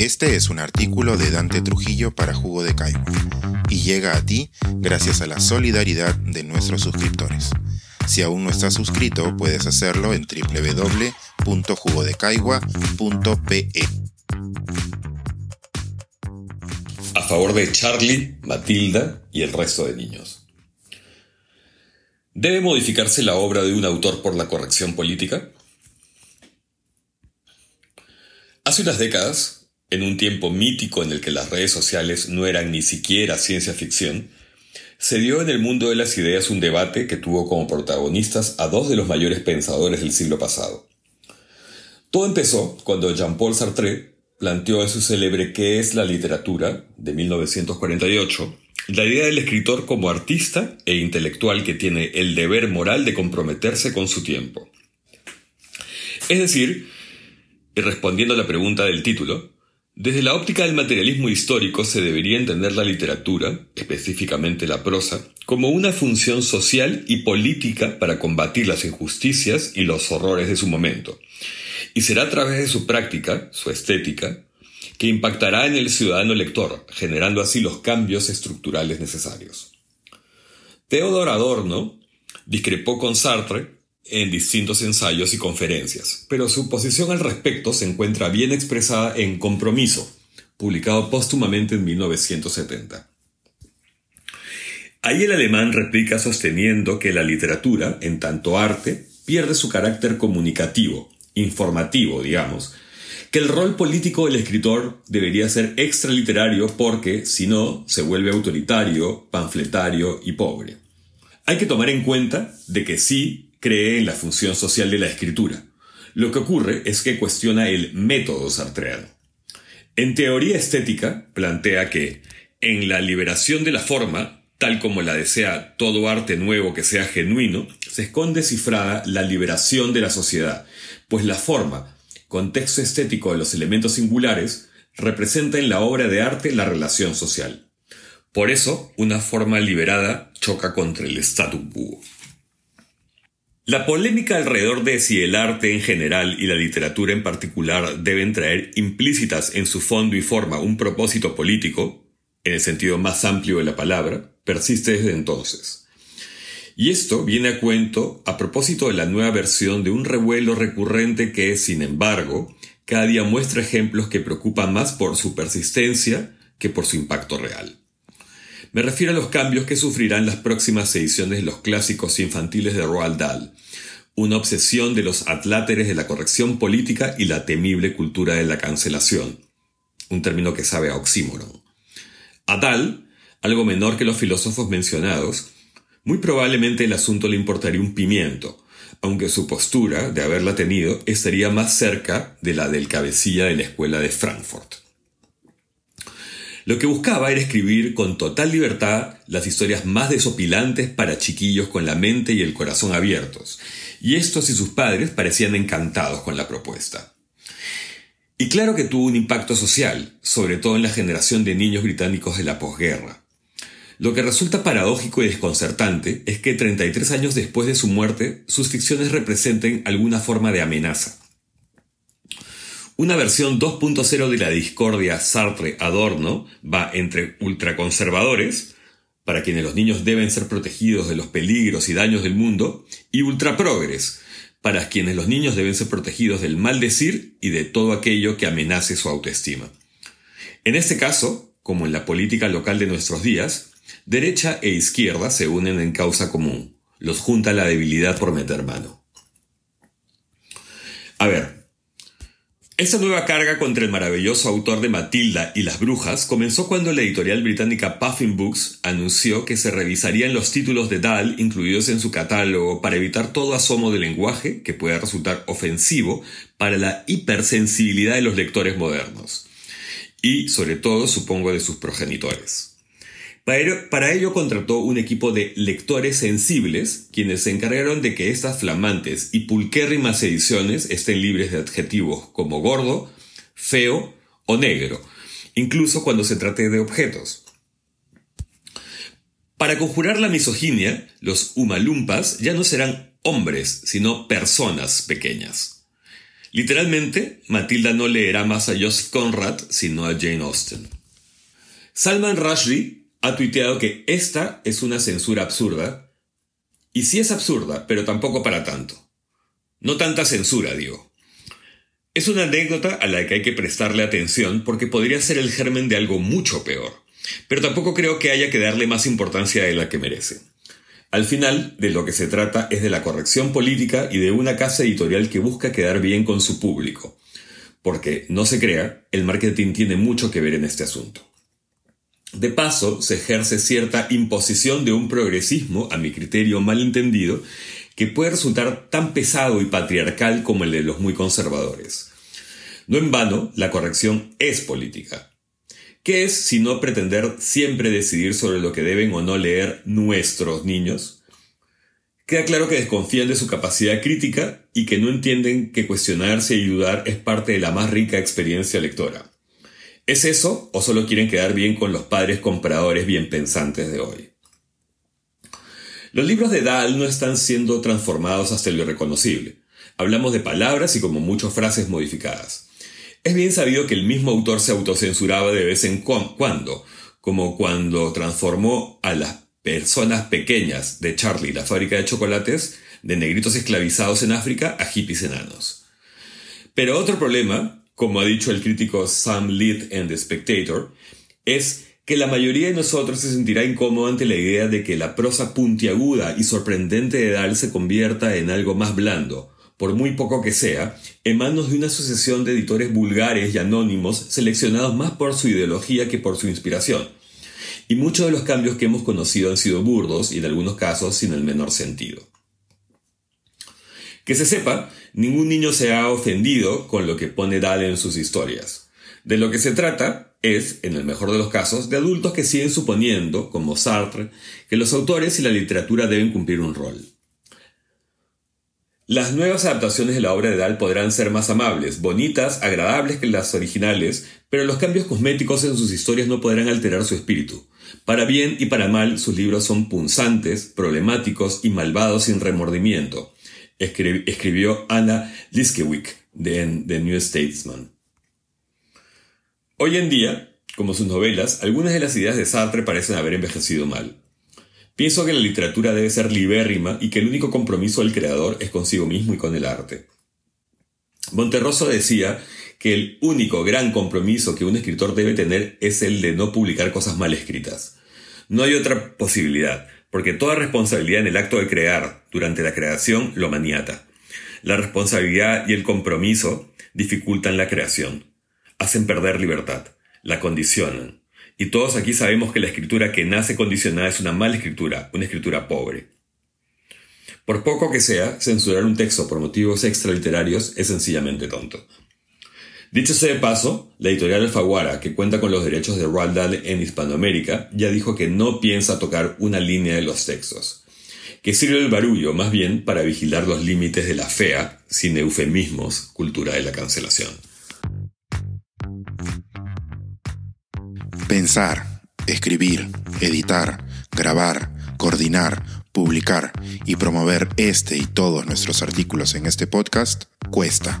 Este es un artículo de Dante Trujillo para Jugo de Caigua y llega a ti gracias a la solidaridad de nuestros suscriptores. Si aún no estás suscrito, puedes hacerlo en www.jugodecaigua.pe. A favor de Charlie, Matilda y el resto de niños. ¿Debe modificarse la obra de un autor por la corrección política? Hace unas décadas, en un tiempo mítico en el que las redes sociales no eran ni siquiera ciencia ficción, se dio en el mundo de las ideas un debate que tuvo como protagonistas a dos de los mayores pensadores del siglo pasado. Todo empezó cuando Jean-Paul Sartre planteó en su célebre ¿Qué es la literatura? de 1948 la idea del escritor como artista e intelectual que tiene el deber moral de comprometerse con su tiempo. Es decir, y respondiendo a la pregunta del título, desde la óptica del materialismo histórico se debería entender la literatura, específicamente la prosa, como una función social y política para combatir las injusticias y los horrores de su momento. Y será a través de su práctica, su estética, que impactará en el ciudadano lector, generando así los cambios estructurales necesarios. Theodor Adorno discrepó con Sartre en distintos ensayos y conferencias, pero su posición al respecto se encuentra bien expresada en Compromiso, publicado póstumamente en 1970. Ahí el alemán replica sosteniendo que la literatura, en tanto arte, pierde su carácter comunicativo, informativo, digamos, que el rol político del escritor debería ser extraliterario porque, si no, se vuelve autoritario, panfletario y pobre. Hay que tomar en cuenta de que sí cree en la función social de la escritura. Lo que ocurre es que cuestiona el método sartreano. En teoría estética, plantea que, en la liberación de la forma, tal como la desea todo arte nuevo que sea genuino, se esconde cifrada la liberación de la sociedad, pues la forma, contexto estético de los elementos singulares, representa en la obra de arte la relación social. Por eso, una forma liberada choca contra el statu quo. La polémica alrededor de si el arte en general y la literatura en particular deben traer implícitas en su fondo y forma un propósito político, en el sentido más amplio de la palabra, persiste desde entonces. Y esto viene a cuento a propósito de la nueva versión de un revuelo recurrente que, sin embargo, cada día muestra ejemplos que preocupan más por su persistencia que por su impacto real. Me refiero a los cambios que sufrirán las próximas ediciones de los clásicos infantiles de Roald Dahl, una obsesión de los atláteres de la corrección política y la temible cultura de la cancelación, un término que sabe a oxímoron. A Dahl, algo menor que los filósofos mencionados, muy probablemente el asunto le importaría un pimiento, aunque su postura, de haberla tenido, estaría más cerca de la del cabecilla de la escuela de Frankfurt. Lo que buscaba era escribir con total libertad las historias más desopilantes para chiquillos con la mente y el corazón abiertos, y estos y sus padres parecían encantados con la propuesta. Y claro que tuvo un impacto social, sobre todo en la generación de niños británicos de la posguerra. Lo que resulta paradójico y desconcertante es que 33 años después de su muerte, sus ficciones representen alguna forma de amenaza. Una versión 2.0 de la discordia Sartre-Adorno va entre ultraconservadores, para quienes los niños deben ser protegidos de los peligros y daños del mundo, y ultraprogres, para quienes los niños deben ser protegidos del mal decir y de todo aquello que amenace su autoestima. En este caso, como en la política local de nuestros días, derecha e izquierda se unen en causa común, los junta la debilidad por meter mano. A ver, esta nueva carga contra el maravilloso autor de Matilda y las brujas comenzó cuando la editorial británica Puffin Books anunció que se revisarían los títulos de Dahl incluidos en su catálogo para evitar todo asomo de lenguaje que pueda resultar ofensivo para la hipersensibilidad de los lectores modernos. Y, sobre todo, supongo, de sus progenitores. Para ello contrató un equipo de lectores sensibles, quienes se encargaron de que estas flamantes y pulquérrimas ediciones estén libres de adjetivos como gordo, feo o negro, incluso cuando se trate de objetos. Para conjurar la misoginia, los humalumpas ya no serán hombres, sino personas pequeñas. Literalmente, Matilda no leerá más a Joseph Conrad, sino a Jane Austen. Salman Rushdie ha tuiteado que esta es una censura absurda, y sí es absurda, pero tampoco para tanto. No tanta censura, digo. Es una anécdota a la que hay que prestarle atención porque podría ser el germen de algo mucho peor, pero tampoco creo que haya que darle más importancia de la que merece. Al final, de lo que se trata es de la corrección política y de una casa editorial que busca quedar bien con su público. Porque, no se crea, el marketing tiene mucho que ver en este asunto. De paso, se ejerce cierta imposición de un progresismo, a mi criterio malentendido, que puede resultar tan pesado y patriarcal como el de los muy conservadores. No en vano, la corrección es política. ¿Qué es sino pretender siempre decidir sobre lo que deben o no leer nuestros niños? Queda claro que desconfían de su capacidad crítica y que no entienden que cuestionarse y dudar es parte de la más rica experiencia lectora. ¿Es eso o solo quieren quedar bien con los padres compradores bien pensantes de hoy? Los libros de Dahl no están siendo transformados hasta lo irreconocible. Hablamos de palabras y como muchas frases modificadas. Es bien sabido que el mismo autor se autocensuraba de vez en cuando, como cuando transformó a las personas pequeñas de Charlie, la fábrica de chocolates, de negritos esclavizados en África a hippies enanos. Pero otro problema, como ha dicho el crítico Sam Leith en The Spectator, es que la mayoría de nosotros se sentirá incómodo ante la idea de que la prosa puntiaguda y sorprendente de Dahl se convierta en algo más blando, por muy poco que sea, en manos de una asociación de editores vulgares y anónimos seleccionados más por su ideología que por su inspiración. Y muchos de los cambios que hemos conocido han sido burdos y en algunos casos sin el menor sentido. Que se sepa, ningún niño se ha ofendido con lo que pone Dahl en sus historias. De lo que se trata es, en el mejor de los casos, de adultos que siguen suponiendo, como Sartre, que los autores y la literatura deben cumplir un rol. Las nuevas adaptaciones de la obra de Dahl podrán ser más amables, bonitas, agradables que las originales, pero los cambios cosméticos en sus historias no podrán alterar su espíritu. Para bien y para mal, sus libros son punzantes, problemáticos y malvados sin remordimiento, escribió Anna Liskewicz de The New Statesman. Hoy en día, como sus novelas, algunas de las ideas de Sartre parecen haber envejecido mal. Pienso que la literatura debe ser libérrima y que el único compromiso del creador es consigo mismo y con el arte. Monterroso decía que el único gran compromiso que un escritor debe tener es el de no publicar cosas mal escritas. No hay otra posibilidad, porque toda responsabilidad en el acto de crear durante la creación lo maniata. La responsabilidad y el compromiso dificultan la creación, hacen perder libertad, la condicionan, y todos aquí sabemos que la escritura que nace condicionada es una mala escritura, una escritura pobre. Por poco que sea, censurar un texto por motivos extraliterarios es sencillamente tonto. Dicho sea de paso, la editorial Alfaguara, que cuenta con los derechos de Roald Dahl en Hispanoamérica, ya dijo que no piensa tocar una línea de los textos. Que sirve el barullo, más bien, para vigilar los límites de la fea, sin eufemismos, cultura de la cancelación. Pensar, escribir, editar, grabar, coordinar, publicar y promover este y todos nuestros artículos en este podcast cuesta